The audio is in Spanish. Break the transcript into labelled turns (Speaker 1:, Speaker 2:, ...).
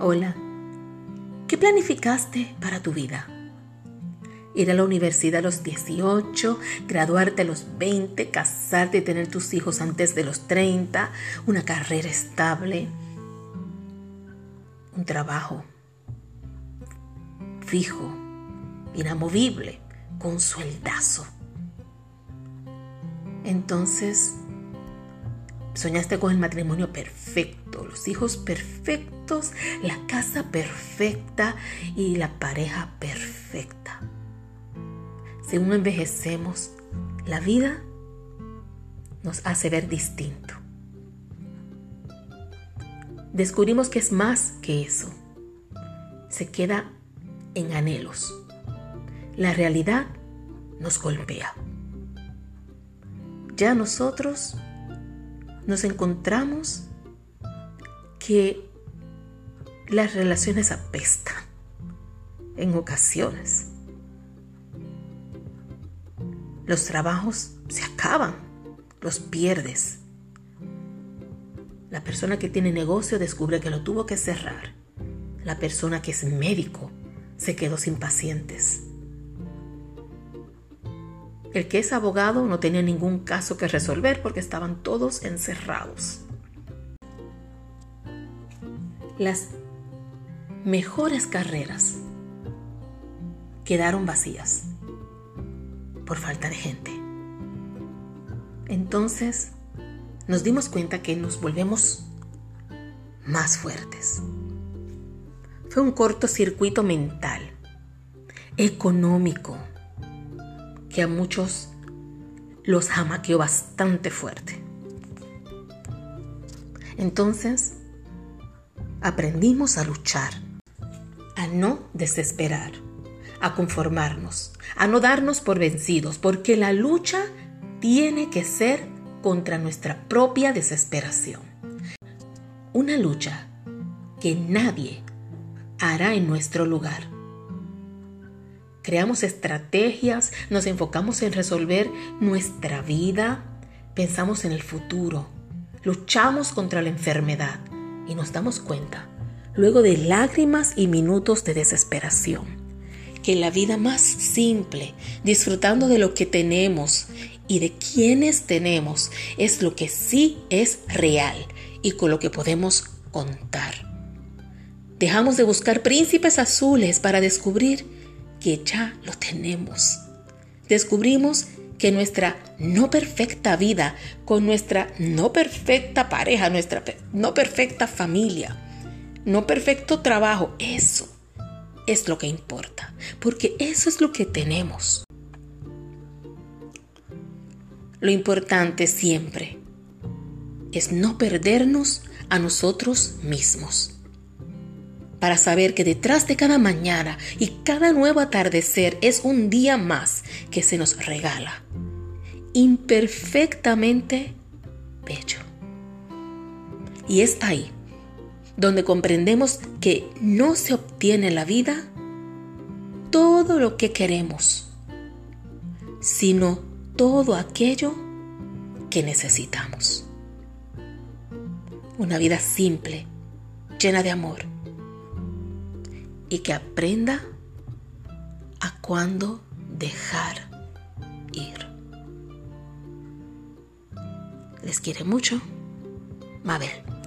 Speaker 1: Hola. ¿Qué planificaste para tu vida? Ir a la universidad a los 18, graduarte a los 20, casarte y tener tus hijos antes de los 30, una carrera estable, un trabajo fijo, inamovible, con sueldazo. Entonces, Soñaste con el matrimonio perfecto, los hijos perfectos, la casa perfecta y la pareja perfecta. Según envejecemos, la vida nos hace ver distinto. Descubrimos que es más que eso. Se queda en anhelos. La realidad nos golpea. Ya nosotros nos encontramos que las relaciones apestan en ocasiones. Los trabajos se acaban, los pierdes. La persona que tiene negocio descubre que lo tuvo que cerrar. La persona que es médico se quedó sin pacientes. El que es abogado no tenía ningún caso que resolver porque estaban todos encerrados. Las mejores carreras quedaron vacías por falta de gente. Entonces nos dimos cuenta que nos volvemos más fuertes. Fue un cortocircuito mental, económico, que a muchos los jamaqueó bastante fuerte. Entonces, aprendimos a luchar, a no desesperar, a conformarnos, a no darnos por vencidos, porque la lucha tiene que ser contra nuestra propia desesperación. Una lucha que nadie hará en nuestro lugar creamos estrategias, nos enfocamos en resolver nuestra vida, pensamos en el futuro, luchamos contra la enfermedad y nos damos cuenta, luego de lágrimas y minutos de desesperación, que la vida más simple, disfrutando de lo que tenemos y de quienes tenemos, es lo que sí es real y con lo que podemos contar. Dejamos de buscar príncipes azules para descubrir ya lo tenemos. Descubrimos que nuestra no perfecta vida, con nuestra no perfecta pareja, nuestra no perfecta familia, no perfecto trabajo, eso es lo que importa, porque eso es lo que tenemos. Lo importante siempre es no perdernos a nosotros mismos para saber que detrás de cada mañana y cada nuevo atardecer es un día más que se nos regala, imperfectamente bello. Y es ahí donde comprendemos que no se obtiene en la vida todo lo que queremos, sino todo aquello que necesitamos. Una vida simple, llena de amor y que aprenda a cuándo dejar ir. Les quiere mucho, Mabel.